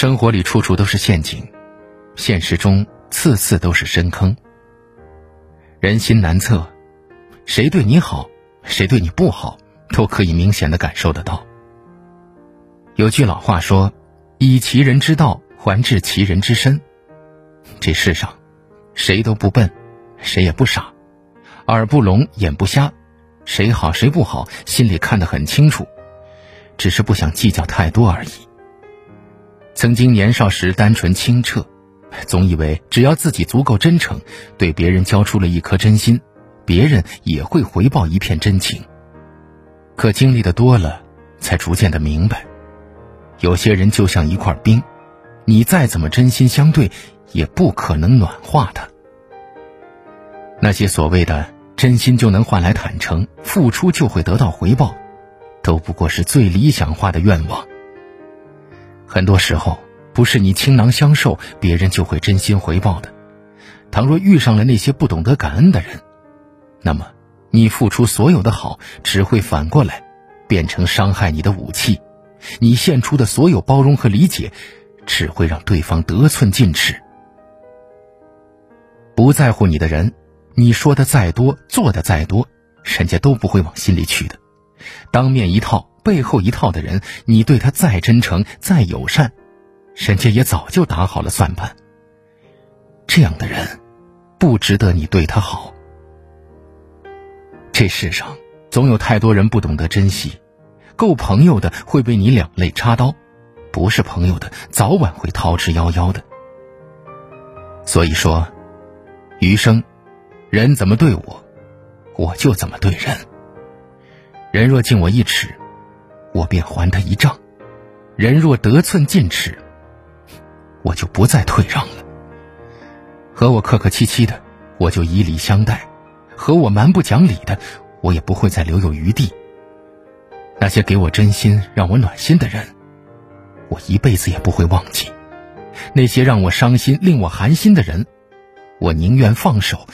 生活里处处都是陷阱，现实中次次都是深坑。人心难测，谁对你好，谁对你不好，都可以明显的感受得到。有句老话说：“以其人之道还治其人之身。”这世上，谁都不笨，谁也不傻，耳不聋，眼不瞎，谁好谁不好，心里看得很清楚，只是不想计较太多而已。曾经年少时单纯清澈，总以为只要自己足够真诚，对别人交出了一颗真心，别人也会回报一片真情。可经历的多了，才逐渐的明白，有些人就像一块冰，你再怎么真心相对。也不可能暖化它。那些所谓的真心就能换来坦诚，付出就会得到回报，都不过是最理想化的愿望。很多时候，不是你倾囊相授，别人就会真心回报的。倘若遇上了那些不懂得感恩的人，那么你付出所有的好，只会反过来变成伤害你的武器。你献出的所有包容和理解，只会让对方得寸进尺。不在乎你的人，你说的再多，做的再多，人家都不会往心里去的。当面一套，背后一套的人，你对他再真诚、再友善，人家也早就打好了算盘。这样的人，不值得你对他好。这世上总有太多人不懂得珍惜，够朋友的会被你两肋插刀，不是朋友的早晚会逃之夭夭的。所以说。余生，人怎么对我，我就怎么对人。人若敬我一尺，我便还他一丈；人若得寸进尺，我就不再退让了。和我客客气气的，我就以礼相待；和我蛮不讲理的，我也不会再留有余地。那些给我真心、让我暖心的人，我一辈子也不会忘记；那些让我伤心、令我寒心的人。我宁愿放手，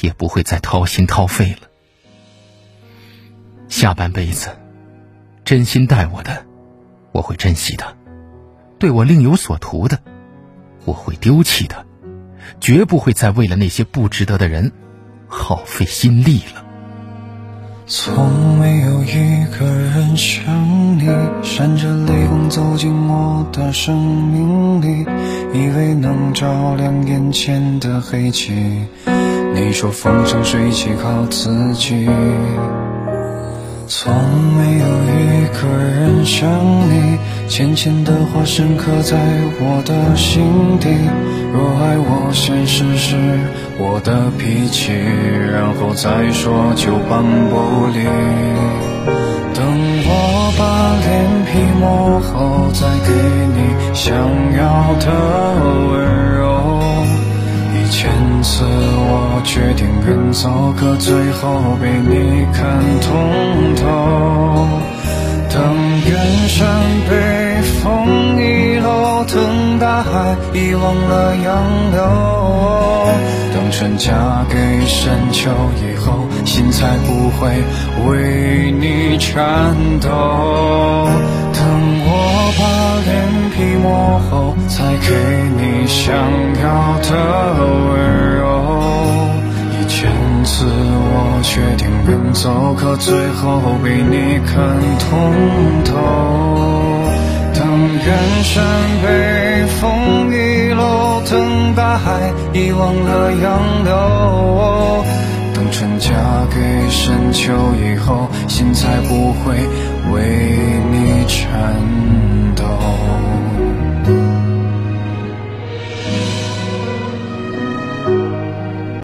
也不会再掏心掏肺了。下半辈子，真心待我的，我会珍惜的；对我另有所图的，我会丢弃的，绝不会再为了那些不值得的人耗费心力了。从没有一个人像你，闪着泪光走进我的生命里，以为能照亮眼前的黑漆。你说风生水起靠自己。从没有一个人像你，浅浅的话深刻在我的心底。若爱我，先试试我的脾气，然后再说就半不离。等我把脸皮磨厚，再给你想要的温柔。一千次我决定远走，可最后被你看通透。等远山被风遗漏，等大海遗忘了洋流，等春嫁给深秋以后，心才不会为你颤抖。等我把脸皮磨厚，才给你想要的温柔。一千次我决定远走，可最后被你看通透。等远山被风遗漏，等大海遗忘了洋流，等春嫁给深秋以后，心才不会为你。